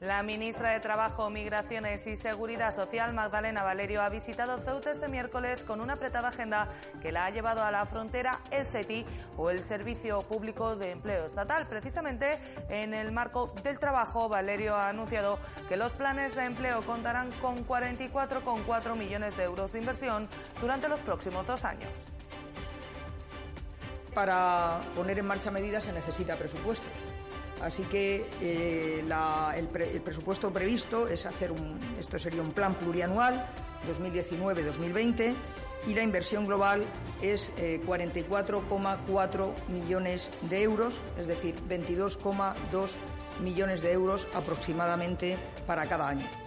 La ministra de Trabajo, Migraciones y Seguridad Social, Magdalena Valerio, ha visitado Ceuta este miércoles con una apretada agenda que la ha llevado a la frontera el CETI o el Servicio Público de Empleo Estatal. Precisamente en el marco del trabajo, Valerio ha anunciado que los planes de empleo contarán con 44,4 millones de euros de inversión durante los próximos dos años. Para poner en marcha medidas se necesita presupuesto. Así que eh, el, presupuesto previsto es hacer un, esto sería un plan plurianual 2019-2020 y la inversión global es 44,4 eh, millones de euros, es decir, 22,2 millones de euros aproximadamente para cada año.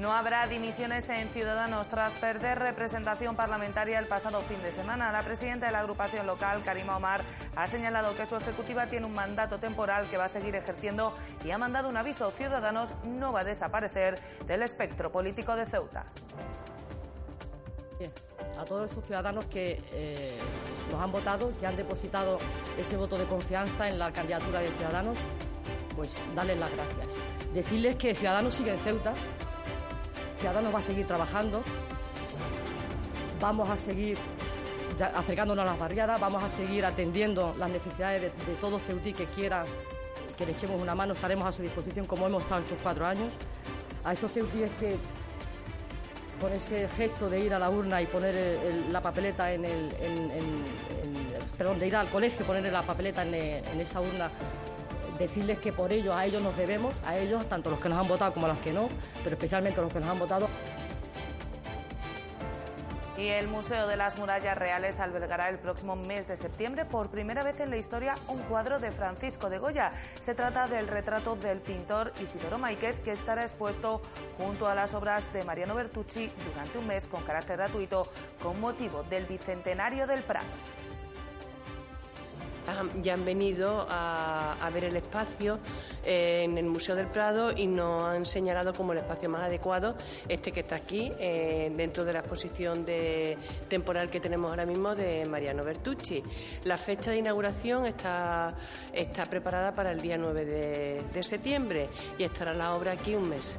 No habrá dimisiones en Ciudadanos tras perder representación parlamentaria el pasado fin de semana. La presidenta de la agrupación local, Karima Omar, ha señalado que su ejecutiva tiene un mandato temporal que va a seguir ejerciendo y ha mandado un aviso. Ciudadanos no va a desaparecer del espectro político de Ceuta. A todos esos ciudadanos que eh, nos han votado, que han depositado ese voto de confianza en la candidatura de Ciudadanos, pues darles las gracias. Decirles que Ciudadanos sigue en Ceuta, Ciudadanos va a seguir trabajando, vamos a seguir acercándonos a las barriadas, vamos a seguir atendiendo las necesidades de, todo Ceutí que quiera que le echemos una mano, estaremos a su disposición como hemos estado estos cuatro años. A esos ceutíes que con ese gesto de ir a la urna y poner la papeleta en el, perdón, de ir al colegio y poner la papeleta en esa urna decirles que por ellos, a ellos nos debemos, a ellos, tanto los que nos han votado como los que no, pero especialmente los que nos han votado. Y el Museo de las Murallas Reales albergará el próximo mes de septiembre por primera vez en la historia un cuadro de Francisco de Goya. Se trata del retrato del pintor Isidoro Máiquez que estará expuesto junto a las obras de Mariano Bertucci durante un mes con carácter gratuito con motivo del Bicentenario del Prado ya han venido a, ver el espacio eh, en el Museo del Prado y nos han señalado como el espacio más adecuado este que está aquí, eh, dentro de la exposición de, temporal que tenemos ahora mismo de Mariano Bertucci. La fecha de inauguración está, está preparada para el día 9 de septiembre y estará la obra aquí un mes.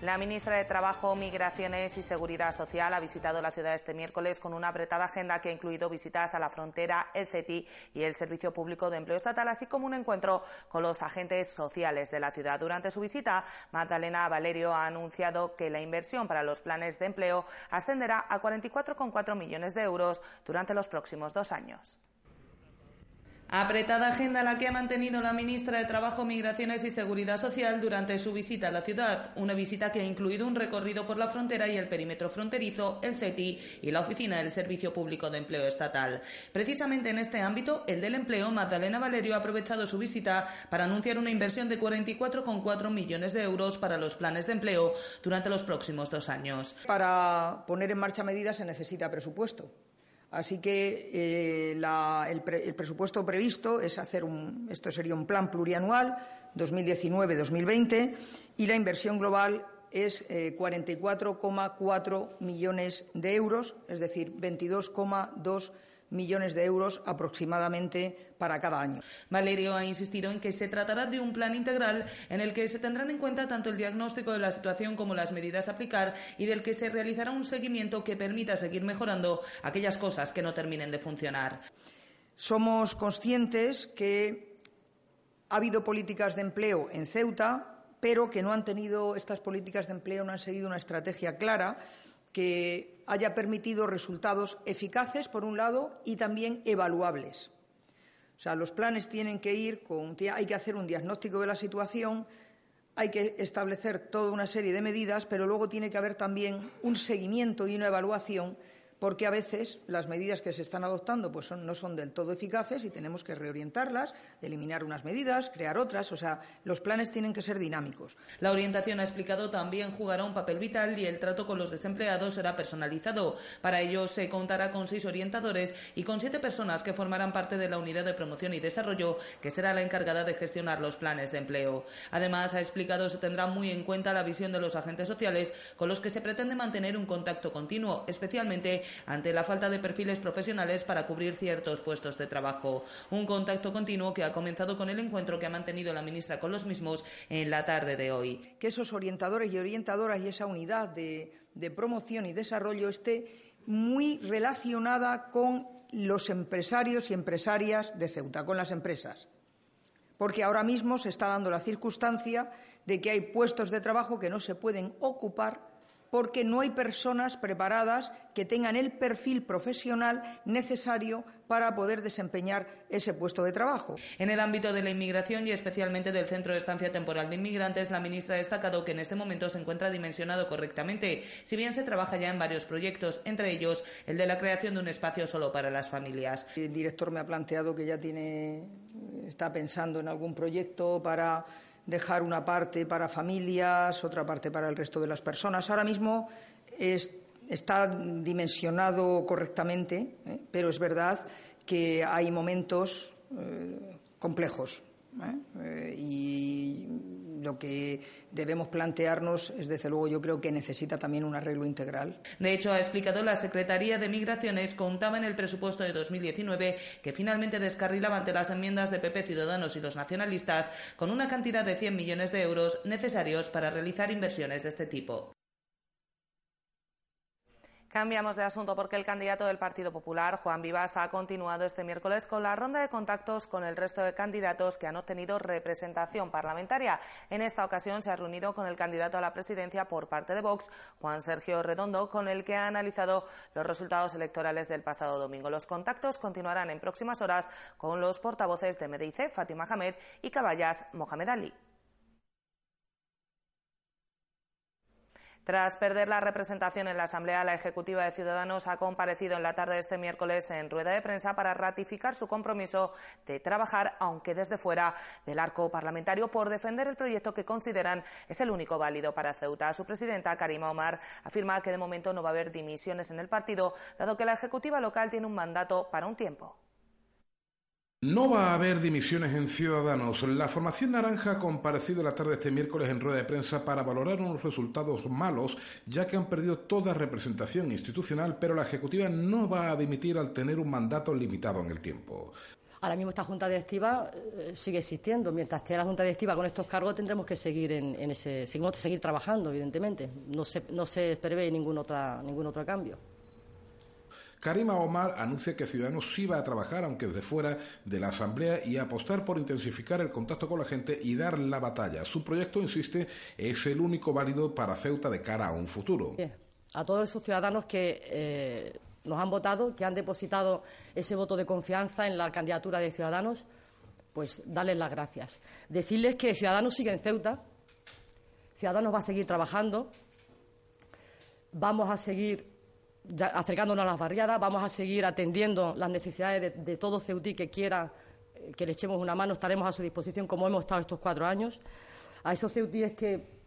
La ministra de Trabajo, Migraciones y Seguridad Social ha visitado la ciudad este miércoles con una apretada agenda que ha incluido visitas a la frontera, el CETI y el Servicio Público de Empleo Estatal, así como un encuentro con los agentes sociales de la ciudad. Durante su visita, Magdalena Valerio ha anunciado que la inversión para los planes de empleo ascenderá a 44,4 millones de euros durante los próximos dos años. Apretada agenda la que ha mantenido la ministra de Trabajo, Migraciones y Seguridad Social durante su visita a la ciudad. Una visita que ha incluido un recorrido por la frontera y el perímetro fronterizo, el CETI y la oficina del Servicio Público de Empleo Estatal. Precisamente en este ámbito, el del empleo, Magdalena Valerio ha aprovechado su visita para anunciar una inversión de 44,4 millones de euros para los planes de empleo durante los próximos dos años. Para poner en marcha medidas se necesita presupuesto. Así que eh, el, presupuesto previsto es hacer un, esto sería un plan plurianual 2019-2020 y la inversión global es 44,4 eh, millones de euros, es decir, 22,2 millones de euros aproximadamente para cada año. Valerio ha insistido en que se tratará de un plan integral en el que se tendrán en cuenta tanto el diagnóstico de la situación como las medidas a aplicar y del que se realizará un seguimiento que permita seguir mejorando aquellas cosas que no terminen de funcionar. Somos conscientes que ha habido políticas de empleo en Ceuta, pero que no han tenido estas políticas de empleo, no han seguido una estrategia clara que haya permitido resultados eficaces, por un lado, y también evaluables. O sea, los planes tienen que ir con. Hay que hacer un diagnóstico de la situación, hay que establecer toda una serie de medidas, pero luego tiene que haber también un seguimiento y una evaluación porque a veces las medidas que se están adoptando pues no son del todo eficaces y tenemos que reorientarlas, eliminar unas medidas, crear otras. O sea, los planes tienen que ser dinámicos. La orientación, ha explicado, también jugará un papel vital y el trato con los desempleados será personalizado. Para ello se contará con seis orientadores y con siete personas que formarán parte de la unidad de promoción y desarrollo, que será la encargada de gestionar los planes de empleo. Además, ha explicado, se tendrá muy en cuenta la visión de los agentes sociales con los que se pretende mantener un contacto continuo, especialmente ante la falta de perfiles profesionales para cubrir ciertos puestos de trabajo. Un contacto continuo que ha comenzado con el encuentro que ha mantenido la ministra con los mismos en la tarde de hoy. Que esos orientadores y orientadoras y esa unidad de, promoción y desarrollo esté muy relacionada con los empresarios y empresarias de Ceuta, con las empresas. Porque ahora mismo se está dando la circunstancia de que hay puestos de trabajo que no se pueden ocupar porque no hay personas preparadas que tengan el perfil profesional necesario para poder desempeñar ese puesto de trabajo. En el ámbito de la inmigración y especialmente del Centro de Estancia Temporal de Inmigrantes, la ministra ha destacado que en este momento se encuentra dimensionado correctamente, si bien se trabaja ya en varios proyectos, entre ellos el de la creación de un espacio solo para las familias. El director me ha planteado que ya tiene, está pensando en algún proyecto para dejar una parte para familias, otra parte para el resto de las personas. Ahora mismo está dimensionado correctamente, ¿eh? pero es verdad que hay momentos eh, complejos. ¿eh? Lo que debemos plantearnos es, desde luego, yo creo que necesita también un arreglo integral. De hecho, ha explicado la Secretaría de Migraciones contaba en el presupuesto de 2019 que finalmente descarrilaba ante las enmiendas de PP Ciudadanos y los nacionalistas con una cantidad de 100 millones de euros necesarios para realizar inversiones de este tipo. Cambiamos de asunto porque el candidato del Partido Popular, Juan Vivas, ha continuado este miércoles con la ronda de contactos con el resto de candidatos que han obtenido representación parlamentaria. En esta ocasión se ha reunido con el candidato a la presidencia por parte de Vox, Juan Sergio Redondo, con el que ha analizado los resultados electorales del pasado domingo. Los contactos continuarán en próximas horas con los portavoces de Medice, Fátima Hamed y Caballas, Mohamed Ali. Tras perder la representación en la Asamblea, la Ejecutiva de Ciudadanos ha comparecido en la tarde de este miércoles en rueda de prensa para ratificar su compromiso de trabajar, aunque desde fuera del arco parlamentario, por defender el proyecto que consideran es el único válido para Ceuta. Su presidenta, Karima Omar, afirma que de momento no va a haber dimisiones en el partido, dado que la Ejecutiva local tiene un mandato para un tiempo. No va a haber dimisiones en Ciudadanos. La formación naranja ha comparecido la tarde de este miércoles en rueda de prensa para valorar unos resultados malos, ya que han perdido toda representación institucional, pero la Ejecutiva no va a dimitir al tener un mandato limitado en el tiempo. Ahora mismo esta Junta Directiva eh, sigue existiendo. Mientras esté la Junta Directiva con estos cargos tendremos que seguir en, ese, seguir trabajando, evidentemente. No se, no se prevé ningún, otra, ningún otro cambio. Karima Omar anuncia que Ciudadanos sí va a trabajar, aunque desde fuera de la Asamblea, y apostar por intensificar el contacto con la gente y dar la batalla. Su proyecto, insiste, es el único válido para Ceuta de cara a un futuro. A todos esos ciudadanos que eh, nos han votado, que han depositado ese voto de confianza en la candidatura de Ciudadanos, pues darles las gracias. Decirles que Ciudadanos sigue en Ceuta, Ciudadanos va a seguir trabajando, vamos a seguir acercándonos a las barriadas, vamos a seguir atendiendo las necesidades de, todo Ceutí que quiera eh, que le echemos una mano, estaremos a su disposición como hemos estado estos cuatro años. A esos ceutíes que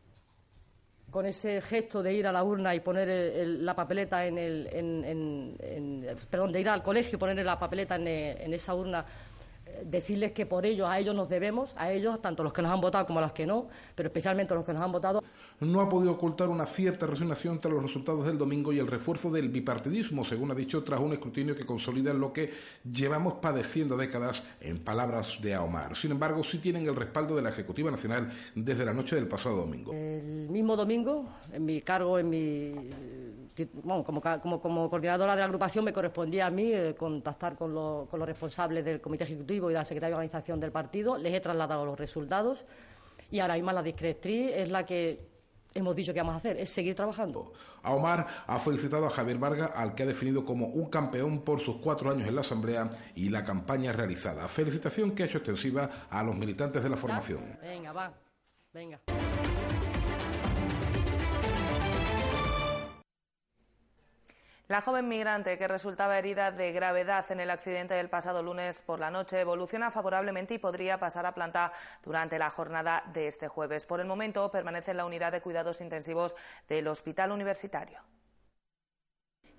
con ese gesto de ir a la urna y poner la papeleta en el, perdón, de ir al colegio y poner la papeleta en, en esa urna decirles que por ellos, a ellos nos debemos, a ellos, tanto los que nos han votado como a los que no, pero especialmente a los que nos han votado. No ha podido ocultar una cierta resignación tras los resultados del domingo y el refuerzo del bipartidismo, según ha dicho, tras un escrutinio que consolida lo que llevamos padeciendo décadas, en palabras de Aomar. Sin embargo, sí tienen el respaldo de la Ejecutiva Nacional desde la noche del pasado domingo. El mismo domingo, en mi cargo, en mi bueno, como, como, coordinadora de la agrupación me correspondía a mí eh, contactar con, los responsables del Comité Ejecutivo y de la Secretaría de Organización del partido. Les he trasladado los resultados y ahora mismo la discretriz es la que hemos dicho que vamos a hacer, es seguir trabajando. A Omar ha felicitado a Javier Vargas, al que ha definido como un campeón por sus cuatro años en la Asamblea y la campaña realizada. Felicitación que ha hecho extensiva a los militantes de la formación. Venga, va. Venga. La joven migrante que resultaba herida de gravedad en el accidente del pasado lunes por la noche evoluciona favorablemente y podría pasar a planta durante la jornada de este jueves. Por el momento permanece en la unidad de cuidados intensivos del Hospital Universitario.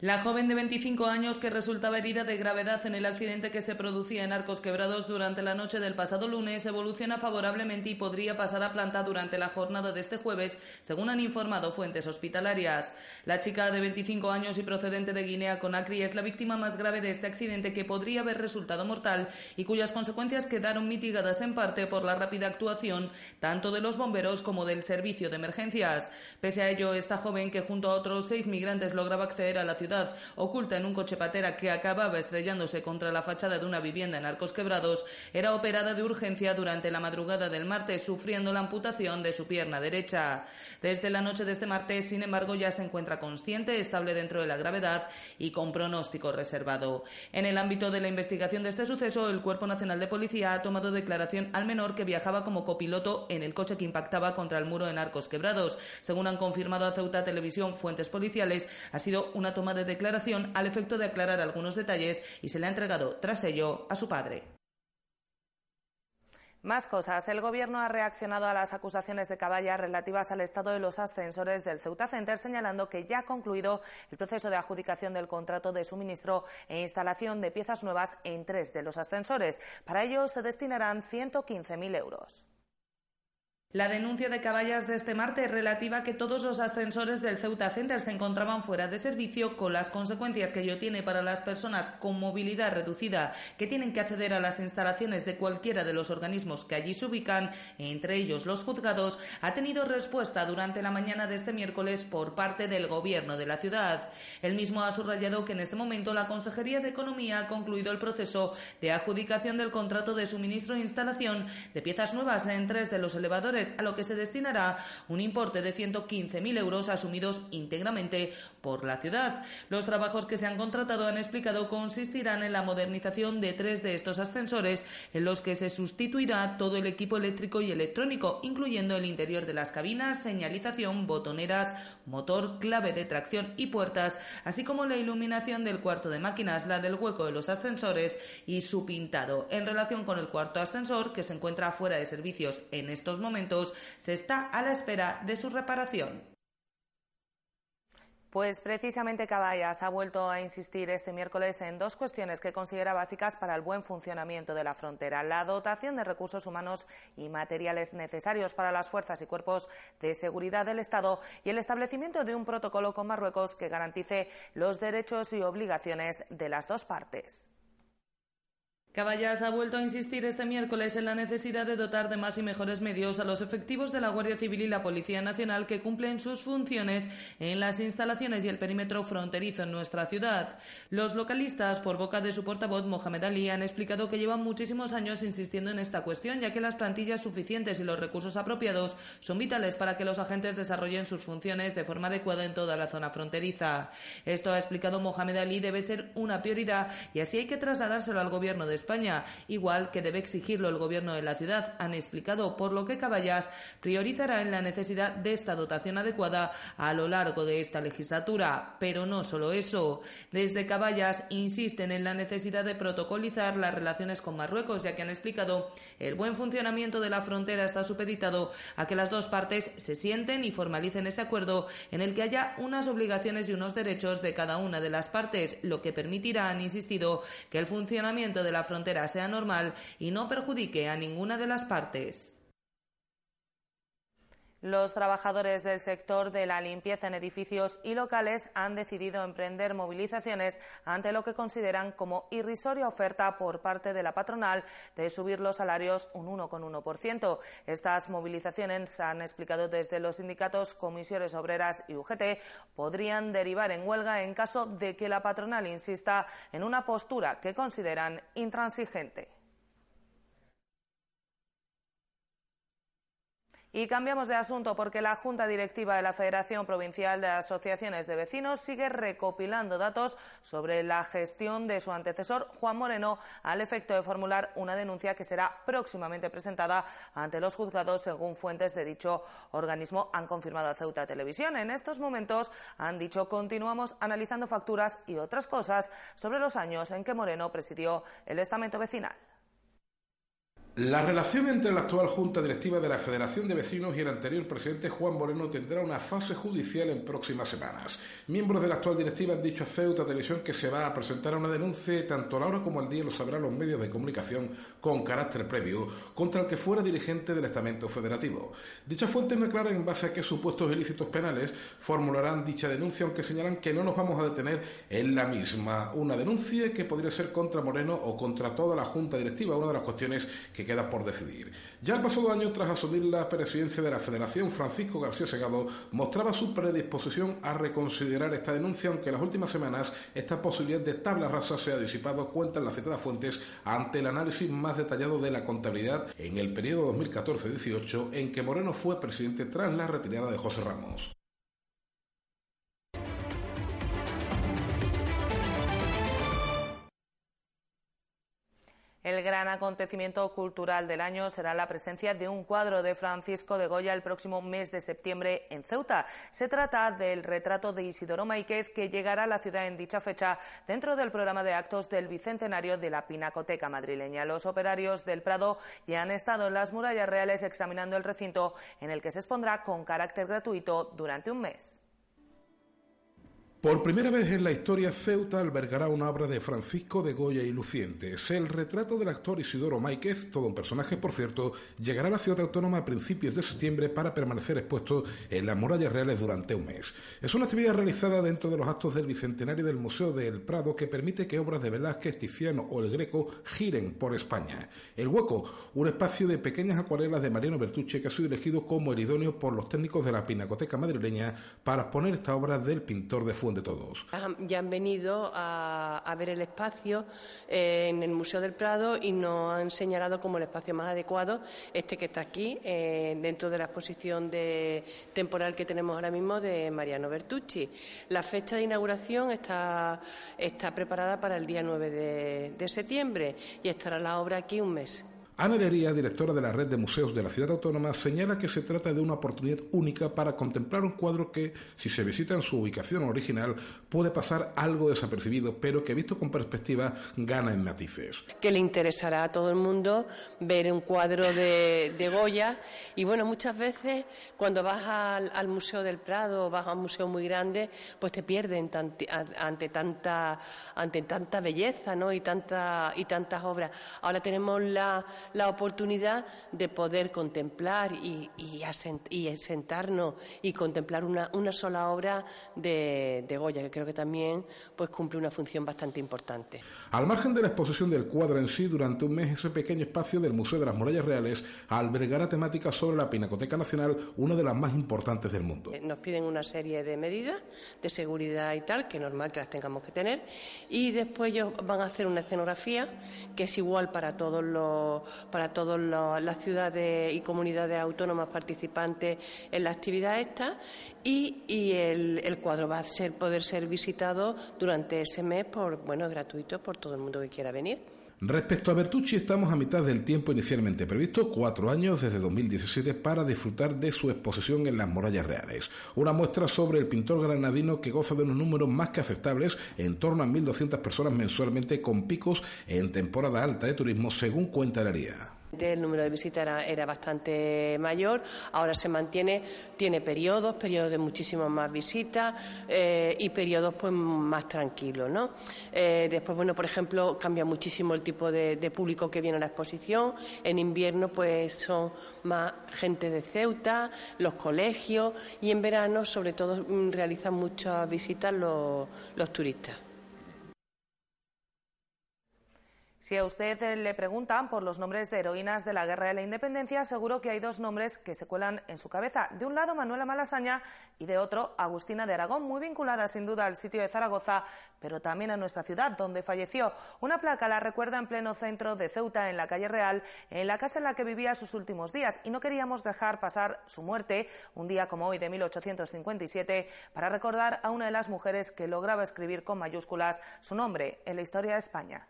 La joven de 25 años que resultaba herida de gravedad en el accidente que se producía en Arcos Quebrados durante la noche del pasado lunes evoluciona favorablemente y podría pasar a planta durante la jornada de este jueves, según han informado fuentes hospitalarias. La chica de 25 años y procedente de Guinea Conakry es la víctima más grave de este accidente que podría haber resultado mortal y cuyas consecuencias quedaron mitigadas en parte por la rápida actuación tanto de los bomberos como del servicio de emergencias. Pese a ello, esta joven que junto a otros seis migrantes lograba acceder a la ciudad oculta en un coche patera que acababa estrellándose contra la fachada de una vivienda en Arcos Quebrados, era operada de urgencia durante la madrugada del martes, sufriendo la amputación de su pierna derecha. Desde la noche de este martes, sin embargo, ya se encuentra consciente, estable dentro de la gravedad y con pronóstico reservado. En el ámbito de la investigación de este suceso, el Cuerpo Nacional de Policía ha tomado declaración al menor que viajaba como copiloto en el coche que impactaba contra el muro en Arcos Quebrados. Según han confirmado a Ceuta Televisión fuentes policiales, ha sido una toma de declaración al efecto de aclarar algunos detalles y se le ha entregado tras ello a su padre. Más cosas. El Gobierno ha reaccionado a las acusaciones de Caballa relativas al estado de los ascensores del Ceuta Center, señalando que ya ha concluido el proceso de adjudicación del contrato de suministro e instalación de piezas nuevas en tres de los ascensores. Para ello se destinarán 115.000 euros. La denuncia de Caballas de este martes relativa a que todos los ascensores del Ceuta Center se encontraban fuera de servicio con las consecuencias que ello tiene para las personas con movilidad reducida que tienen que acceder a las instalaciones de cualquiera de los organismos que allí se ubican, entre ellos los juzgados, ha tenido respuesta durante la mañana de este miércoles por parte del Gobierno de la ciudad. El mismo ha subrayado que en este momento la Consejería de Economía ha concluido el proceso de adjudicación del contrato de suministro e instalación de piezas nuevas en tres de los elevadores a lo que se destinará un importe de 115.000 euros asumidos íntegramente por la ciudad. Los trabajos que se han contratado han explicado consistirán en la modernización de tres de estos ascensores en los que se sustituirá todo el equipo eléctrico y electrónico, incluyendo el interior de las cabinas, señalización, botoneras, motor, clave de tracción y puertas, así como la iluminación del cuarto de máquinas, la del hueco de los ascensores y su pintado. En relación con el cuarto ascensor, que se encuentra fuera de servicios en estos momentos, se está a la espera de su reparación. Pues precisamente Caballas ha vuelto a insistir este miércoles en dos cuestiones que considera básicas para el buen funcionamiento de la frontera. La dotación de recursos humanos y materiales necesarios para las fuerzas y cuerpos de seguridad del Estado y el establecimiento de un protocolo con Marruecos que garantice los derechos y obligaciones de las dos partes. Caballas ha vuelto a insistir este miércoles en la necesidad de dotar de más y mejores medios a los efectivos de la Guardia Civil y la Policía Nacional que cumplen sus funciones en las instalaciones y el perímetro fronterizo en nuestra ciudad. Los localistas, por boca de su portavoz Mohamed Ali, han explicado que llevan muchísimos años insistiendo en esta cuestión, ya que las plantillas suficientes y los recursos apropiados son vitales para que los agentes desarrollen sus funciones de forma adecuada en toda la zona fronteriza. Esto ha explicado Mohamed Ali debe ser una prioridad y así hay que trasladárselo al gobierno de España, igual que debe exigirlo el Gobierno de la ciudad, han explicado, por lo que Caballas priorizará en la necesidad de esta dotación adecuada a lo largo de esta legislatura. Pero no solo eso. Desde Caballas insisten en la necesidad de protocolizar las relaciones con Marruecos, ya que han explicado el buen funcionamiento de la frontera está supeditado a que las dos partes se sienten y formalicen ese acuerdo en el que haya unas obligaciones y unos derechos de cada una de las partes, lo que permitirá, han insistido, que el funcionamiento de la frontera sea normal y no perjudique a ninguna de las partes. Los trabajadores del sector de la limpieza en edificios y locales han decidido emprender movilizaciones ante lo que consideran como irrisoria oferta por parte de la patronal de subir los salarios un 1,1%. Estas movilizaciones, han explicado desde los sindicatos Comisiones Obreras y UGT, podrían derivar en huelga en caso de que la patronal insista en una postura que consideran intransigente. Y cambiamos de asunto porque la Junta Directiva de la Federación Provincial de Asociaciones de Vecinos sigue recopilando datos sobre la gestión de su antecesor, Juan Moreno, al efecto de formular una denuncia que será próximamente presentada ante los juzgados, según fuentes de dicho organismo han confirmado a Ceuta Televisión. En estos momentos han dicho continuamos analizando facturas y otras cosas sobre los años en que Moreno presidió el estamento vecinal. La relación entre la actual Junta Directiva de la Federación de Vecinos y el anterior presidente Juan Moreno tendrá una fase judicial en próximas semanas. Miembros de la actual directiva han dicho a Ceuta Televisión que se va a presentar una denuncia, tanto a la hora como al día lo sabrán los medios de comunicación, con carácter previo, contra el que fuera dirigente del estamento federativo. Dicha fuente no aclara en base a qué supuestos ilícitos penales formularán dicha denuncia, aunque señalan que no nos vamos a detener en la misma. Una denuncia que podría ser contra Moreno o contra toda la Junta Directiva, una de las cuestiones que queda por decidir. Ya el pasado año, tras asumir la presidencia de la Federación, Francisco García Segado mostraba su predisposición a reconsiderar esta denuncia, aunque en las últimas semanas esta posibilidad de tabla rasa se ha disipado, cuentan las citadas fuentes, ante el análisis más detallado de la contabilidad en el periodo 2014-18 en que Moreno fue presidente tras la retirada de José Ramos. El gran acontecimiento cultural del año será la presencia de un cuadro de Francisco de Goya el próximo mes de septiembre en Ceuta. Se trata del retrato de Isidoro Maíquez que llegará a la ciudad en dicha fecha dentro del programa de actos del Bicentenario de la Pinacoteca madrileña. Los operarios del Prado ya han estado en las murallas reales examinando el recinto en el que se expondrá con carácter gratuito durante un mes. Por primera vez en la historia, Ceuta albergará una obra de Francisco de Goya y Lucientes. El retrato del actor Isidoro Máiquez, todo un personaje por cierto, llegará a la ciudad autónoma a principios de septiembre para permanecer expuesto en las murallas reales durante un mes. Es una actividad realizada dentro de los actos del Bicentenario del Museo del Prado que permite que obras de Velázquez, Tiziano o El Greco giren por España. El Hueco, un espacio de pequeñas acuarelas de Mariano Bertucci que ha sido elegido como el idóneo por los técnicos de la Pinacoteca madrileña para exponer esta obra del pintor de Fuente de todos. Ya han venido a, ver el espacio eh, en el Museo del Prado y nos han señalado como el espacio más adecuado este que está aquí, eh, dentro de la exposición de, temporal que tenemos ahora mismo de Mariano Bertucci. La fecha de inauguración está, está preparada para el día 9 de septiembre y estará la obra aquí un mes. Ana Lería, directora de la Red de Museos de la Ciudad Autónoma, señala que se trata de una oportunidad única para contemplar un cuadro que, si se visita en su ubicación original, puede pasar algo desapercibido, pero que visto con perspectiva gana en matices. Que le interesará a todo el mundo ver un cuadro de, Goya y bueno, muchas veces cuando vas al, Museo del Prado o vas a un museo muy grande, pues te pierden ante tanta ante tanta belleza, ¿no? y tanta y tantas obras. Ahora tenemos la la oportunidad de poder contemplar y, y, sentarnos y contemplar una, una sola obra de, de, Goya, que creo que también pues, cumple una función bastante importante. Al margen de la exposición del cuadro en sí, durante un mes ese pequeño espacio del Museo de las Murallas Reales albergará temáticas sobre la Pinacoteca Nacional, una de las más importantes del mundo. Eh, nos piden una serie de medidas de seguridad y tal, que normal que las tengamos que tener, y después ellos van a hacer una escenografía que es igual para todos los para todas las ciudades y comunidades autónomas participantes en la actividad esta y, el, cuadro va a ser, poder ser visitado durante ese mes por bueno gratuito por todo el mundo que quiera venir. Respecto a Bertucci, estamos a mitad del tiempo inicialmente previsto, cuatro años desde 2017, para disfrutar de su exposición en las murallas reales. Una muestra sobre el pintor granadino que goza de unos números más que aceptables, en torno a 1.200 personas mensualmente, con picos en temporada alta de turismo, según cuenta la el número de visitas era, bastante mayor, ahora se mantiene, tiene periodos, periodos de muchísimas más visitas eh, y periodos pues más tranquilos, ¿no? Eh, después, bueno, por ejemplo, cambia muchísimo el tipo de, público que viene a la exposición. En invierno, pues son más gente de Ceuta, los colegios y en verano, sobre todo, realizan muchas visitas los turistas. Si a usted eh, le preguntan por los nombres de heroínas de la Guerra de la Independencia, seguro que hay dos nombres que se cuelan en su cabeza. De un lado, Manuela Malasaña y de otro, Agustina de Aragón, muy vinculada sin duda al sitio de Zaragoza, pero también a nuestra ciudad, donde falleció. Una placa la recuerda en pleno centro de Ceuta, en la calle Real, en la casa en la que vivía sus últimos días. Y no queríamos dejar pasar su muerte, un día como hoy de 1857, para recordar a una de las mujeres que lograba escribir con mayúsculas su nombre en la historia de España.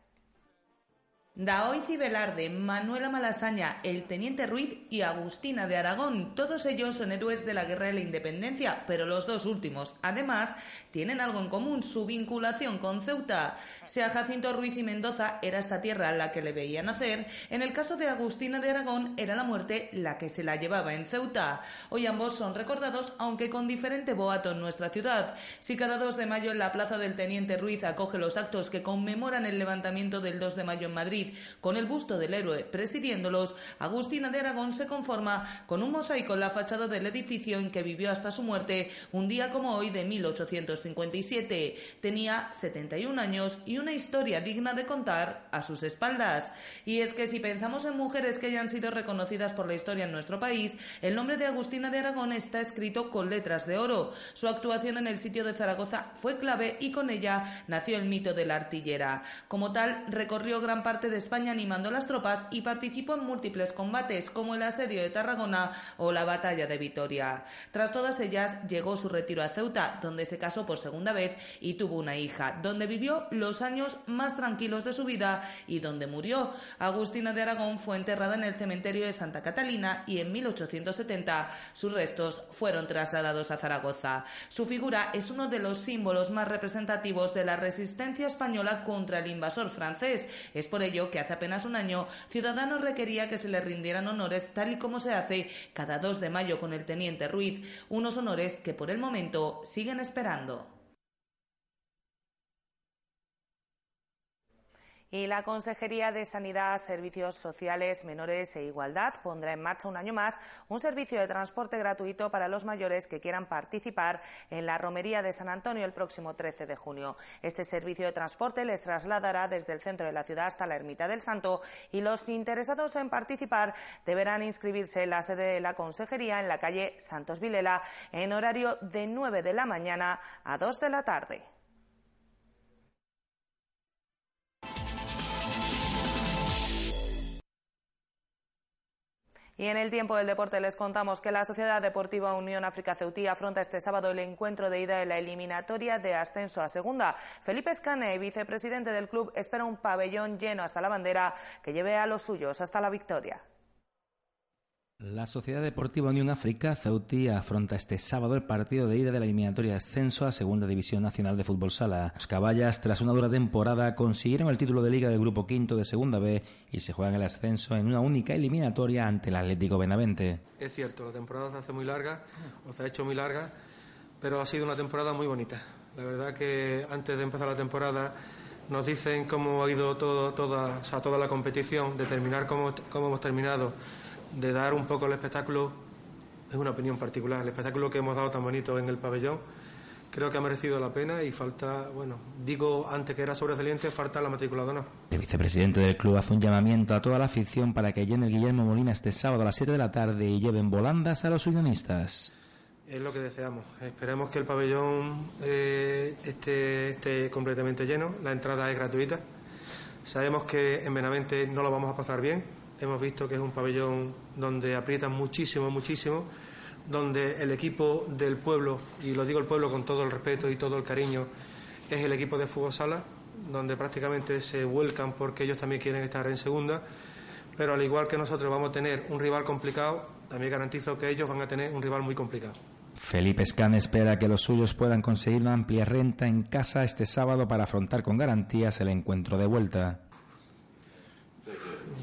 Daoy Cibelarde, Manuela Malasaña, el Teniente Ruiz y Agustina de Aragón. Todos ellos son héroes de la Guerra de la Independencia, pero los dos últimos, además, tienen algo en común, su vinculación con Ceuta. Sea Jacinto Ruiz y Mendoza era esta tierra la que le veía nacer, en el caso de Agustina de Aragón era la muerte la que se la llevaba en Ceuta. Hoy ambos son recordados, aunque con diferente boato en nuestra ciudad. Si cada 2 de mayo en la Plaza del Teniente Ruiz acoge los actos que conmemoran el levantamiento del 2 de mayo en Madrid, con el busto del héroe presidiéndolos, Agustina de Aragón se conforma con un mosaico en la fachada del edificio en que vivió hasta su muerte un día como hoy de 1857. Tenía 71 años y una historia digna de contar a sus espaldas. Y es que si pensamos en mujeres que hayan sido reconocidas por la historia en nuestro país, el nombre de Agustina de Aragón está escrito con letras de oro. Su actuación en el sitio de Zaragoza fue clave y con ella nació el mito de la artillera. Como tal, recorrió gran parte de España animando las tropas y participó en múltiples combates como el asedio de Tarragona o la batalla de Vitoria. Tras todas ellas llegó su retiro a Ceuta, donde se casó por segunda vez y tuvo una hija, donde vivió los años más tranquilos de su vida y donde murió. Agustina de Aragón fue enterrada en el cementerio de Santa Catalina y en 1870 sus restos fueron trasladados a Zaragoza. Su figura es uno de los símbolos más representativos de la resistencia española contra el invasor francés. Es por ello que hace apenas un año Ciudadanos requería que se le rindieran honores tal y como se hace cada 2 de mayo con el teniente Ruiz, unos honores que por el momento siguen esperando. Y la Consejería de Sanidad, Servicios Sociales, Menores e Igualdad pondrá en marcha un año más un servicio de transporte gratuito para los mayores que quieran participar en la Romería de San Antonio el próximo 13 de junio. Este servicio de transporte les trasladará desde el centro de la ciudad hasta la Ermita del Santo y los interesados en participar deberán inscribirse en la sede de la Consejería en la calle Santos Vilela en horario de 9 de la mañana a 2 de la tarde. Y en el tiempo del deporte les contamos que la Sociedad Deportiva Unión África Ceutí afronta este sábado el encuentro de ida de la eliminatoria de ascenso a segunda. Felipe Escane, vicepresidente del club, espera un pabellón lleno hasta la bandera que lleve a los suyos hasta la victoria. La Sociedad Deportiva Unión África, Ceuti, afronta este sábado el partido de ida de la eliminatoria de ascenso a Segunda División Nacional de Fútbol Sala. Los caballas, tras una dura temporada, consiguieron el título de Liga del Grupo Quinto de Segunda B y se juegan el ascenso en una única eliminatoria ante el Atlético Benavente. Es cierto, la temporada se hace muy larga, o se ha hecho muy larga, pero ha sido una temporada muy bonita. La verdad que antes de empezar la temporada nos dicen cómo ha ido toda, la competición, determinar cómo hemos terminado de dar un poco el espectáculo, es una opinión particular, el espectáculo que hemos dado tan bonito en el pabellón, creo que ha merecido la pena y falta, bueno, digo antes que era sobresaliente, falta la matrícula de El vicepresidente del club hace un llamamiento a toda la afición para que llene el Guillermo Molina este sábado a las 7 de la tarde y lleven volandas a los unionistas. Es lo que deseamos. Esperemos que el pabellón eh, esté, esté completamente lleno. La entrada es gratuita. Sabemos que en Benavente no lo vamos a pasar bien, Hemos visto que es un pabellón donde aprietan muchísimo, muchísimo, donde el equipo del pueblo, y lo digo el pueblo con todo el respeto y todo el cariño, es el equipo de fútbol sala, donde prácticamente se vuelcan porque ellos también quieren estar en segunda, pero al igual que nosotros vamos a tener un rival complicado, también garantizo que ellos van a tener un rival muy complicado. Felipe Scan espera que los suyos puedan conseguir una amplia renta en casa este sábado para afrontar con garantías el encuentro de vuelta.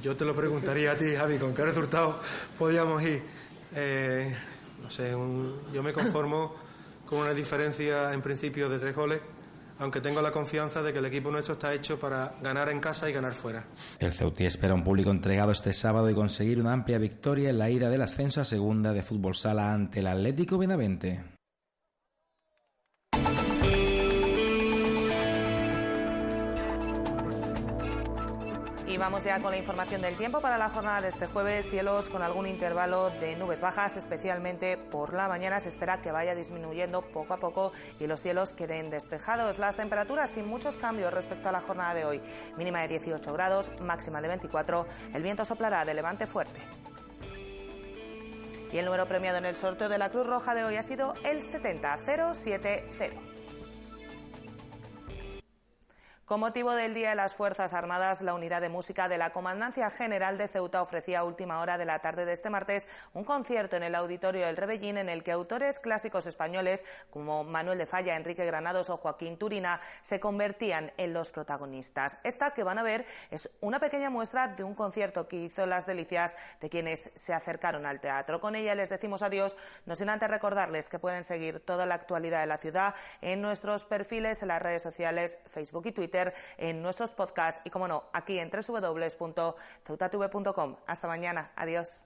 Yo te lo preguntaría a ti, Javi, ¿con qué resultado podíamos ir? Eh, no sé, yo me conformo con una diferencia en principio de tres goles, aunque tengo la confianza de que el equipo nuestro está hecho para ganar en casa y ganar fuera. El Ceutí espera un público entregado este sábado y conseguir una amplia victoria en la ida del ascenso a segunda de fútbol sala ante el Atlético Benavente. Vamos ya con la información del tiempo para la jornada de este jueves. Cielos con algún intervalo de nubes bajas, especialmente por la mañana. Se espera que vaya disminuyendo poco a poco y los cielos queden despejados. Las temperaturas sin muchos cambios respecto a la jornada de hoy. Mínima de 18 grados, máxima de 24. El viento soplará de levante fuerte. Y el número premiado en el sorteo de la Cruz Roja de hoy ha sido el 70070. Con motivo del Día de las Fuerzas Armadas, la unidad de música de la Comandancia General de Ceuta ofrecía a última hora de la tarde de este martes un concierto en el auditorio del Rebellín en el que autores clásicos españoles como Manuel de Falla, Enrique Granados o Joaquín Turina se convertían en los protagonistas. Esta que van a ver es una pequeña muestra de un concierto que hizo las delicias de quienes se acercaron al teatro. Con ella les decimos adiós, no sin antes recordarles que pueden seguir toda la actualidad de la ciudad en nuestros perfiles en las redes sociales Facebook y En nuestros podcasts y, como no, aquí en www.ceutatv.com. Hasta mañana. Adiós.